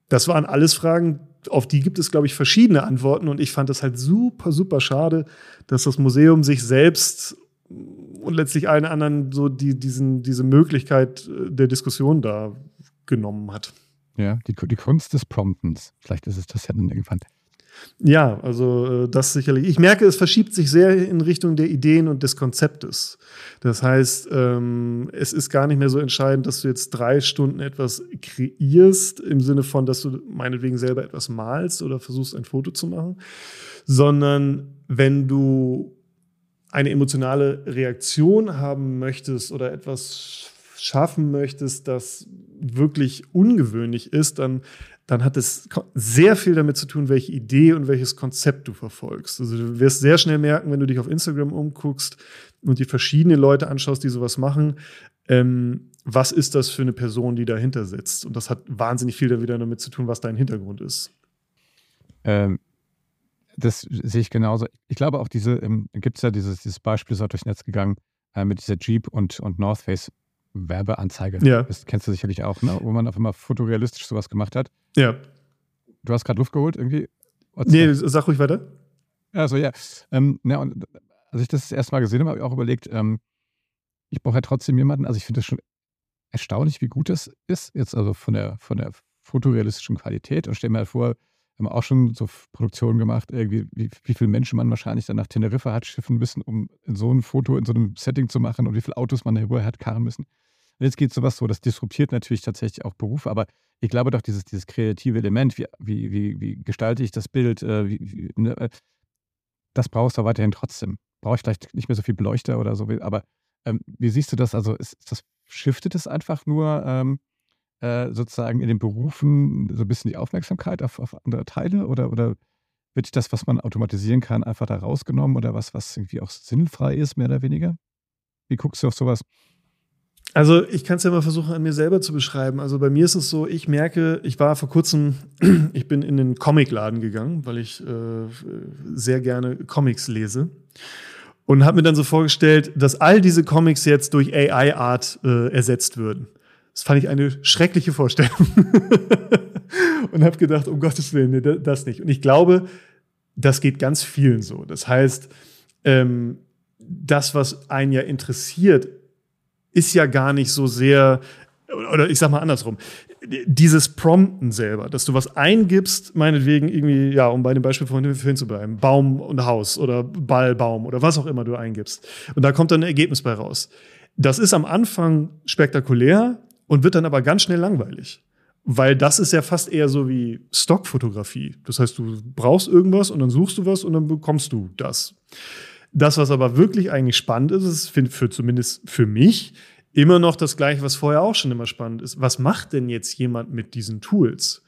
Das waren alles Fragen, auf die gibt es, glaube ich, verschiedene Antworten. Und ich fand das halt super, super schade, dass das Museum sich selbst und letztlich allen anderen so die, diesen, diese Möglichkeit äh, der Diskussion da genommen hat. Ja, die, die Kunst des Promptens. Vielleicht ist es das ja dann irgendwann. Ja, also äh, das sicherlich. Ich merke, es verschiebt sich sehr in Richtung der Ideen und des Konzeptes. Das heißt, ähm, es ist gar nicht mehr so entscheidend, dass du jetzt drei Stunden etwas kreierst, im Sinne von, dass du meinetwegen selber etwas malst oder versuchst, ein Foto zu machen, sondern wenn du eine emotionale Reaktion haben möchtest oder etwas schaffen möchtest, das wirklich ungewöhnlich ist, dann dann hat es sehr viel damit zu tun, welche Idee und welches Konzept du verfolgst. Also du wirst sehr schnell merken, wenn du dich auf Instagram umguckst und die verschiedenen Leute anschaust, die sowas machen, ähm, was ist das für eine Person, die dahinter sitzt? Und das hat wahnsinnig viel da wieder damit zu tun, was dein Hintergrund ist. Ähm, das sehe ich genauso. Ich glaube auch diese, ähm, gibt es ja dieses, dieses Beispiel, ist auch durchs Netz gegangen, äh, mit dieser Jeep und, und North Face Werbeanzeige. Ja. Das kennst du sicherlich auch, ne? wo man auf einmal fotorealistisch sowas gemacht hat. Ja. Du hast gerade Luft geholt irgendwie? Nee, sag ruhig weiter. Also ja. Ähm, ja und als ich das, das erste Mal gesehen habe, habe ich auch überlegt, ähm, ich brauche ja trotzdem jemanden, also ich finde das schon erstaunlich, wie gut das ist, jetzt also von der, von der fotorealistischen Qualität und stell mir halt vor, wir haben auch schon so Produktionen gemacht, irgendwie, wie, wie viele Menschen man wahrscheinlich dann nach Teneriffa hat schiffen müssen, um so ein Foto in so einem Setting zu machen und wie viele Autos man darüber hat karren müssen. Und jetzt geht sowas so, das disruptiert natürlich tatsächlich auch Berufe, aber ich glaube doch, dieses, dieses kreative Element, wie, wie, wie, wie gestalte ich das Bild, äh, wie, ne, äh, das brauchst du weiterhin trotzdem. Brauche ich vielleicht nicht mehr so viel Beleuchter oder so, aber ähm, wie siehst du das? Also ist, ist das, shiftet es einfach nur ähm, äh, sozusagen in den Berufen so ein bisschen die Aufmerksamkeit auf, auf andere Teile oder, oder wird das, was man automatisieren kann, einfach da rausgenommen oder was, was irgendwie auch sinnfrei ist, mehr oder weniger? Wie guckst du auf sowas? Also ich kann es ja mal versuchen, an mir selber zu beschreiben. Also bei mir ist es so, ich merke, ich war vor kurzem, ich bin in den Comicladen gegangen, weil ich äh, sehr gerne Comics lese. Und habe mir dann so vorgestellt, dass all diese Comics jetzt durch AI-Art äh, ersetzt würden. Das fand ich eine schreckliche Vorstellung. und habe gedacht, um Gottes Willen, nee, das nicht. Und ich glaube, das geht ganz vielen so. Das heißt, ähm, das, was einen ja interessiert, ist ja gar nicht so sehr, oder ich sag mal andersrum, dieses Prompten selber, dass du was eingibst, meinetwegen irgendwie, ja, um bei dem Beispiel vorhin zu bleiben, Baum und Haus oder Ball, Baum oder was auch immer du eingibst. Und da kommt dann ein Ergebnis bei raus. Das ist am Anfang spektakulär und wird dann aber ganz schnell langweilig. Weil das ist ja fast eher so wie Stockfotografie. Das heißt, du brauchst irgendwas und dann suchst du was und dann bekommst du das. Das, was aber wirklich eigentlich spannend ist, ist für, für zumindest für mich immer noch das Gleiche, was vorher auch schon immer spannend ist. Was macht denn jetzt jemand mit diesen Tools?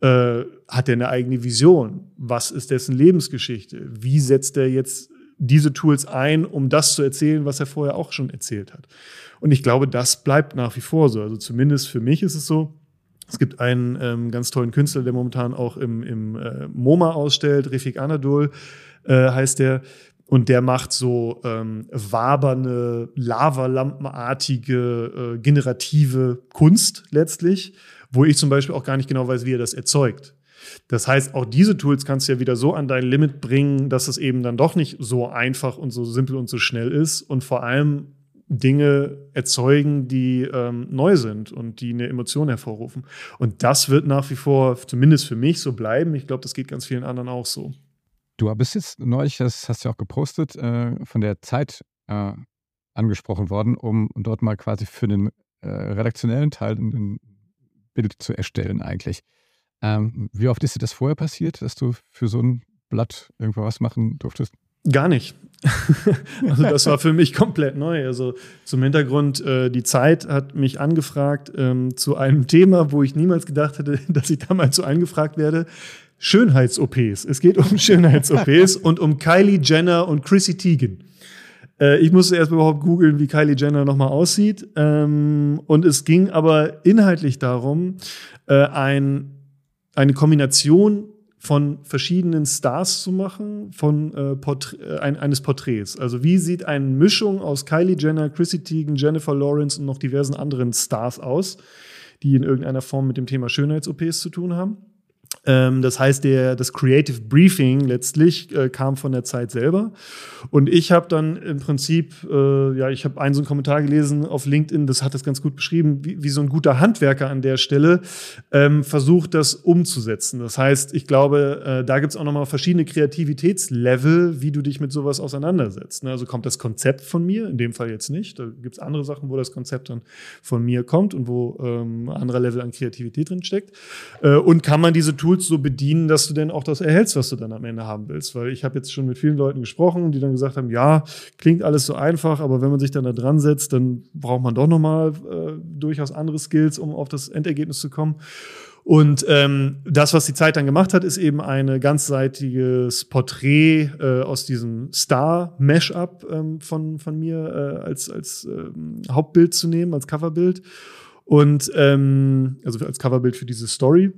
Äh, hat er eine eigene Vision? Was ist dessen Lebensgeschichte? Wie setzt er jetzt diese Tools ein, um das zu erzählen, was er vorher auch schon erzählt hat? Und ich glaube, das bleibt nach wie vor so. Also zumindest für mich ist es so. Es gibt einen ähm, ganz tollen Künstler, der momentan auch im, im äh, MoMA ausstellt, Refik Anadol äh, heißt der. Und der macht so ähm, wabernde, lavalampenartige, äh, generative Kunst letztlich, wo ich zum Beispiel auch gar nicht genau weiß, wie er das erzeugt. Das heißt, auch diese Tools kannst du ja wieder so an dein Limit bringen, dass es eben dann doch nicht so einfach und so simpel und so schnell ist und vor allem Dinge erzeugen, die ähm, neu sind und die eine Emotion hervorrufen. Und das wird nach wie vor, zumindest für mich, so bleiben. Ich glaube, das geht ganz vielen anderen auch so. Du bist jetzt neulich, das hast du ja auch gepostet, äh, von der Zeit äh, angesprochen worden, um dort mal quasi für den äh, redaktionellen Teil ein, Bild zu erstellen eigentlich. Ähm, wie oft ist dir das vorher passiert, dass du für so ein Blatt irgendwo was machen durftest? Gar nicht. also das war für mich komplett neu. Also zum Hintergrund, äh, die Zeit hat mich angefragt ähm, zu einem Thema, wo ich niemals gedacht hätte, dass ich da mal zu angefragt werde. Schönheits-OPs. Es geht um Schönheits-OPs und um Kylie Jenner und Chrissy Teigen. Äh, ich musste erst überhaupt googeln, wie Kylie Jenner nochmal aussieht. Ähm, und es ging aber inhaltlich darum, äh, ein, eine Kombination von verschiedenen Stars zu machen, von äh, eines Porträts. Also wie sieht eine Mischung aus Kylie Jenner, Chrissy Teigen, Jennifer Lawrence und noch diversen anderen Stars aus, die in irgendeiner Form mit dem Thema Schönheits-OPs zu tun haben? Ähm, das heißt, der, das Creative Briefing letztlich äh, kam von der Zeit selber. Und ich habe dann im Prinzip, äh, ja, ich habe einen so einen Kommentar gelesen auf LinkedIn, das hat das ganz gut beschrieben, wie, wie so ein guter Handwerker an der Stelle ähm, versucht, das umzusetzen. Das heißt, ich glaube, äh, da gibt es auch nochmal verschiedene Kreativitätslevel, wie du dich mit sowas auseinandersetzt. Ne? Also kommt das Konzept von mir, in dem Fall jetzt nicht. Da gibt es andere Sachen, wo das Konzept dann von mir kommt und wo ähm, anderer Level an Kreativität drin steckt. Äh, und kann man diese Tools so bedienen, dass du denn auch das erhältst, was du dann am Ende haben willst. Weil ich habe jetzt schon mit vielen Leuten gesprochen, die dann gesagt haben, ja, klingt alles so einfach, aber wenn man sich dann da dran setzt, dann braucht man doch nochmal äh, durchaus andere Skills, um auf das Endergebnis zu kommen. Und ähm, das, was die Zeit dann gemacht hat, ist eben ein ganzseitiges Porträt äh, aus diesem Star-Mash-up ähm, von, von mir äh, als, als ähm, Hauptbild zu nehmen, als Coverbild. Und ähm, also als Coverbild für diese Story.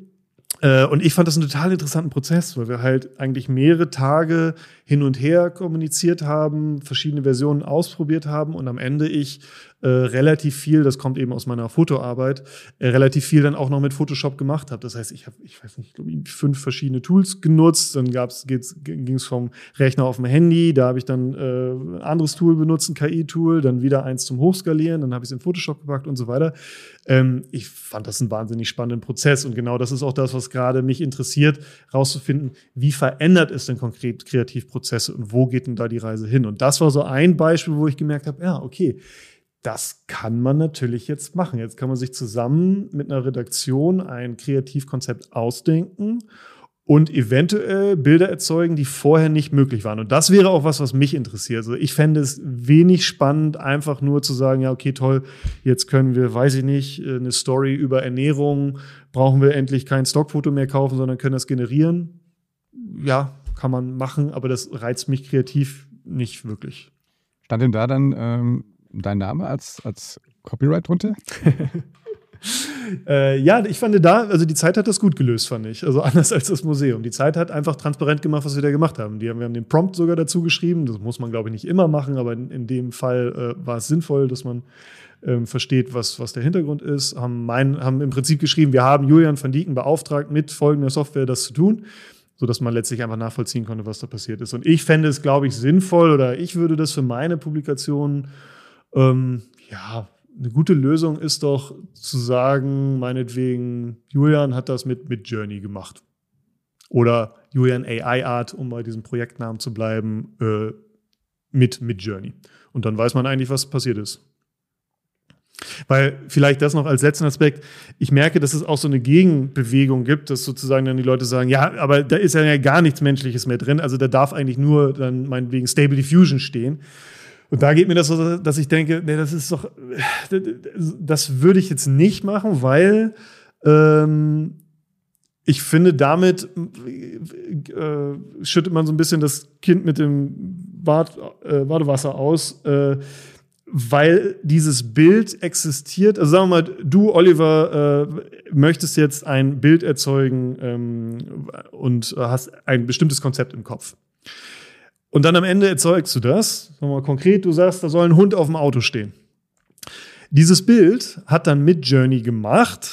Äh, und ich fand das einen total interessanten Prozess, weil wir halt eigentlich mehrere Tage hin und her kommuniziert haben, verschiedene Versionen ausprobiert haben und am Ende ich äh, relativ viel, das kommt eben aus meiner Fotoarbeit, äh, relativ viel dann auch noch mit Photoshop gemacht habe. Das heißt, ich habe, ich weiß nicht, glaube ich, fünf verschiedene Tools genutzt. Dann ging es vom Rechner auf dem Handy, da habe ich dann äh, ein anderes Tool benutzt, ein KI-Tool, dann wieder eins zum Hochskalieren, dann habe ich es in Photoshop gepackt und so weiter. Ähm, ich fand das einen wahnsinnig spannenden Prozess und genau das ist auch das, was gerade mich interessiert, rauszufinden, wie verändert es denn konkret Kreativprozesse und wo geht denn da die Reise hin? Und das war so ein Beispiel, wo ich gemerkt habe, ja, okay, das kann man natürlich jetzt machen. Jetzt kann man sich zusammen mit einer Redaktion ein Kreativkonzept ausdenken und eventuell Bilder erzeugen, die vorher nicht möglich waren. Und das wäre auch was, was mich interessiert. Also ich fände es wenig spannend, einfach nur zu sagen, ja, okay, toll, jetzt können wir, weiß ich nicht, eine Story über Ernährung, brauchen wir endlich kein Stockfoto mehr kaufen, sondern können das generieren. Ja, kann man machen, aber das reizt mich kreativ nicht wirklich. Stand denn da dann ähm, dein Name als, als Copyright drunter? äh, ja, ich fand da, also die Zeit hat das gut gelöst, fand ich. Also anders als das Museum. Die Zeit hat einfach transparent gemacht, was wir da gemacht haben. Die haben wir haben den Prompt sogar dazu geschrieben. Das muss man, glaube ich, nicht immer machen, aber in, in dem Fall äh, war es sinnvoll, dass man ähm, versteht, was, was der Hintergrund ist. Haben, mein, haben im Prinzip geschrieben, wir haben Julian van Dieken beauftragt, mit folgender Software das zu tun sodass man letztlich einfach nachvollziehen konnte, was da passiert ist. Und ich fände es, glaube ich, sinnvoll oder ich würde das für meine Publikationen ähm, ja, eine gute Lösung ist doch zu sagen, meinetwegen, Julian hat das mit, mit Journey gemacht. Oder Julian AI Art, um bei diesem Projektnamen zu bleiben, äh, mit, mit Journey. Und dann weiß man eigentlich, was passiert ist. Weil vielleicht das noch als letzten Aspekt, ich merke, dass es auch so eine Gegenbewegung gibt, dass sozusagen dann die Leute sagen, ja, aber da ist ja gar nichts Menschliches mehr drin, also da darf eigentlich nur dann meinetwegen Stable Diffusion stehen. Und da geht mir das so, dass ich denke, nee, das ist doch, das würde ich jetzt nicht machen, weil ähm, ich finde, damit äh, schüttet man so ein bisschen das Kind mit dem Bad, äh, Badewasser aus, äh, weil dieses Bild existiert. Also sagen wir mal, du, Oliver, äh, möchtest jetzt ein Bild erzeugen ähm, und hast ein bestimmtes Konzept im Kopf. Und dann am Ende erzeugst du das. Sagen wir mal konkret, du sagst, da soll ein Hund auf dem Auto stehen. Dieses Bild hat dann mit Journey gemacht,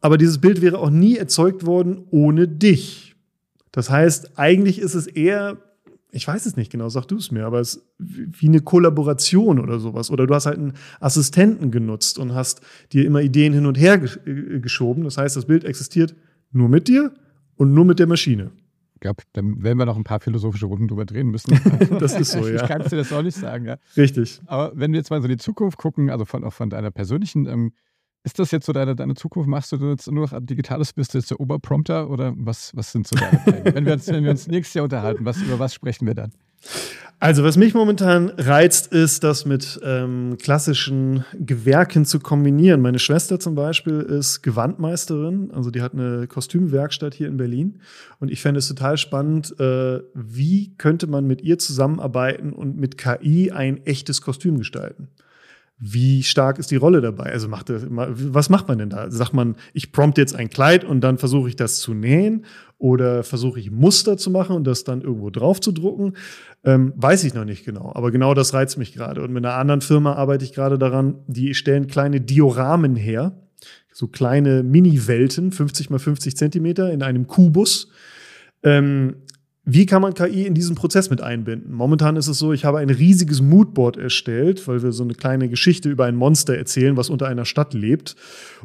aber dieses Bild wäre auch nie erzeugt worden ohne dich. Das heißt, eigentlich ist es eher, ich weiß es nicht genau, sag du es mir, aber es ist wie eine Kollaboration oder sowas. Oder du hast halt einen Assistenten genutzt und hast dir immer Ideen hin und her geschoben. Das heißt, das Bild existiert nur mit dir und nur mit der Maschine. Ich glaube, dann werden wir noch ein paar philosophische Runden drüber drehen müssen. das ist so, ja. Ich kann dir das auch nicht sagen, ja. Richtig. Aber wenn wir jetzt mal so in die Zukunft gucken, also von, auch von deiner persönlichen, ähm, ist das jetzt so deine, deine Zukunft? Machst du jetzt nur noch Digitales? Bist du jetzt der Oberprompter oder was, was sind so deine Pläne? wenn, wir uns, wenn wir uns nächstes Jahr unterhalten, was, über was sprechen wir dann? Also, was mich momentan reizt, ist, das mit ähm, klassischen Gewerken zu kombinieren. Meine Schwester zum Beispiel ist Gewandmeisterin, also die hat eine Kostümwerkstatt hier in Berlin. Und ich fände es total spannend, äh, wie könnte man mit ihr zusammenarbeiten und mit KI ein echtes Kostüm gestalten wie stark ist die Rolle dabei? Also macht das, was macht man denn da? Sagt man, ich prompt jetzt ein Kleid und dann versuche ich das zu nähen oder versuche ich Muster zu machen und das dann irgendwo drauf zu drucken? Ähm, weiß ich noch nicht genau. Aber genau das reizt mich gerade. Und mit einer anderen Firma arbeite ich gerade daran, die stellen kleine Dioramen her, so kleine Mini-Welten, 50 mal 50 Zentimeter in einem Kubus. Ähm, wie kann man KI in diesen Prozess mit einbinden? Momentan ist es so, ich habe ein riesiges Moodboard erstellt, weil wir so eine kleine Geschichte über ein Monster erzählen, was unter einer Stadt lebt.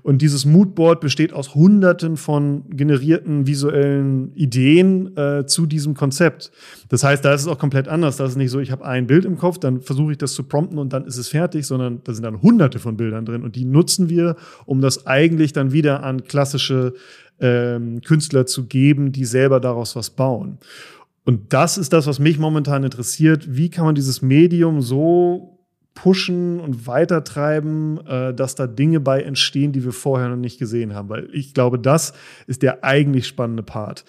Und dieses Moodboard besteht aus hunderten von generierten visuellen Ideen äh, zu diesem Konzept. Das heißt, da ist es auch komplett anders. Da ist es nicht so, ich habe ein Bild im Kopf, dann versuche ich das zu prompten und dann ist es fertig, sondern da sind dann hunderte von Bildern drin. Und die nutzen wir, um das eigentlich dann wieder an klassische ähm, Künstler zu geben, die selber daraus was bauen. Und das ist das, was mich momentan interessiert. Wie kann man dieses Medium so pushen und weitertreiben, äh, dass da Dinge bei entstehen, die wir vorher noch nicht gesehen haben. Weil ich glaube, das ist der eigentlich spannende Part.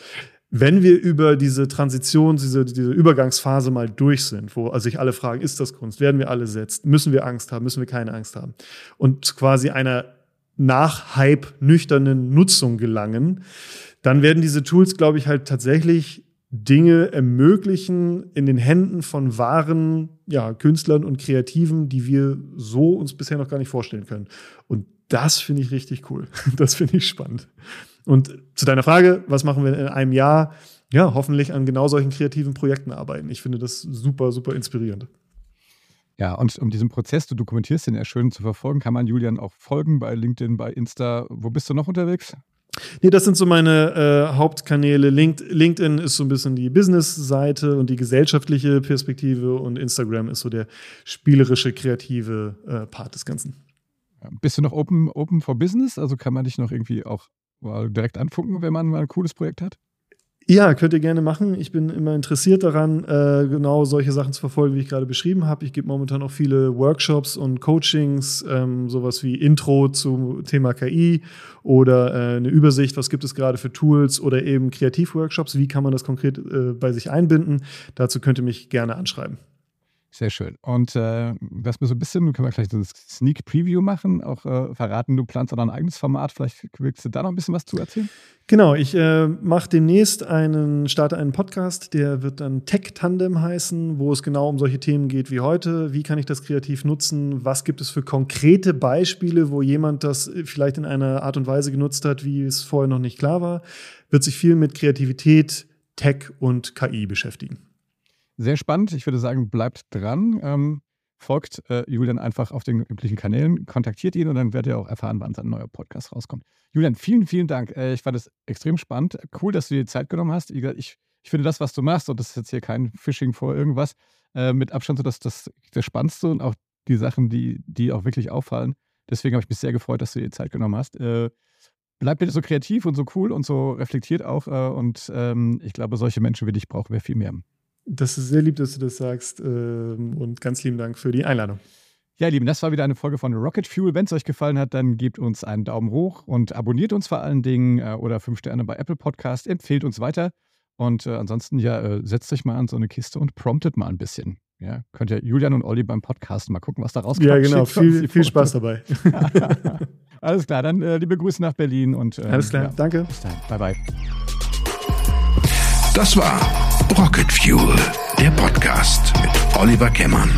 Wenn wir über diese Transition, diese, diese Übergangsphase mal durch sind, wo sich alle fragen, ist das Kunst, werden wir alle setzt, müssen wir Angst haben, müssen wir keine Angst haben und quasi einer nach Hype nüchternen Nutzung gelangen, dann werden diese Tools, glaube ich, halt tatsächlich Dinge ermöglichen in den Händen von wahren ja, Künstlern und Kreativen, die wir so uns bisher noch gar nicht vorstellen können. Und das finde ich richtig cool. Das finde ich spannend. Und zu deiner Frage, was machen wir in einem Jahr? Ja, hoffentlich an genau solchen kreativen Projekten arbeiten. Ich finde das super, super inspirierend. Ja, und um diesen Prozess, du dokumentierst den ja schön zu verfolgen, kann man Julian auch folgen bei LinkedIn, bei Insta. Wo bist du noch unterwegs? Nee, das sind so meine äh, Hauptkanäle. Link, LinkedIn ist so ein bisschen die Business-Seite und die gesellschaftliche Perspektive und Instagram ist so der spielerische, kreative äh, Part des Ganzen. Bist du noch open, open for Business? Also kann man dich noch irgendwie auch direkt anfunken, wenn man mal ein cooles Projekt hat? Ja, könnt ihr gerne machen. Ich bin immer interessiert daran, äh, genau solche Sachen zu verfolgen, wie ich gerade beschrieben habe. Ich gebe momentan auch viele Workshops und Coachings, ähm, sowas wie Intro zum Thema KI oder äh, eine Übersicht, was gibt es gerade für Tools oder eben Kreativworkshops, wie kann man das konkret äh, bei sich einbinden. Dazu könnt ihr mich gerne anschreiben. Sehr schön. Und äh, was mir so ein bisschen, können wir vielleicht so ein Sneak Preview machen, auch äh, verraten, du planst auch ein eigenes Format. Vielleicht willst du da noch ein bisschen was zu erzählen? Genau, ich äh, mache demnächst einen, starte einen Podcast, der wird dann Tech Tandem heißen, wo es genau um solche Themen geht wie heute. Wie kann ich das kreativ nutzen? Was gibt es für konkrete Beispiele, wo jemand das vielleicht in einer Art und Weise genutzt hat, wie es vorher noch nicht klar war? Wird sich viel mit Kreativität, Tech und KI beschäftigen. Sehr spannend. Ich würde sagen, bleibt dran. Ähm, folgt äh, Julian einfach auf den üblichen Kanälen, kontaktiert ihn und dann werdet ihr auch erfahren, wann sein neuer Podcast rauskommt. Julian, vielen, vielen Dank. Äh, ich fand es extrem spannend. Cool, dass du dir Zeit genommen hast. Ich, ich, finde das, was du machst, und das ist jetzt hier kein Phishing vor irgendwas, äh, mit Abstand so das, das, das Spannendste und auch die Sachen, die, die auch wirklich auffallen. Deswegen habe ich mich sehr gefreut, dass du dir Zeit genommen hast. Äh, bleib bitte so kreativ und so cool und so reflektiert auch. Äh, und ähm, ich glaube, solche Menschen wie dich brauchen wir viel mehr. Das ist sehr lieb, dass du das sagst. Ähm, und ganz lieben Dank für die Einladung. Ja, Lieben, das war wieder eine Folge von Rocket Fuel. Wenn es euch gefallen hat, dann gebt uns einen Daumen hoch und abonniert uns vor allen Dingen äh, oder fünf Sterne bei Apple Podcast. Empfehlt uns weiter. Und äh, ansonsten, ja, äh, setzt euch mal an so eine Kiste und promptet mal ein bisschen. Ja, könnt ihr Julian und Olli beim Podcast mal gucken, was da rauskommt. Ja, genau. Viel, viel Spaß dabei. Alles klar, dann äh, liebe Grüße nach Berlin und ähm, Alles klar, ja, danke. Bis dann. Bye, bye. Das war Rocket Fuel, der Podcast mit Oliver Kemmern.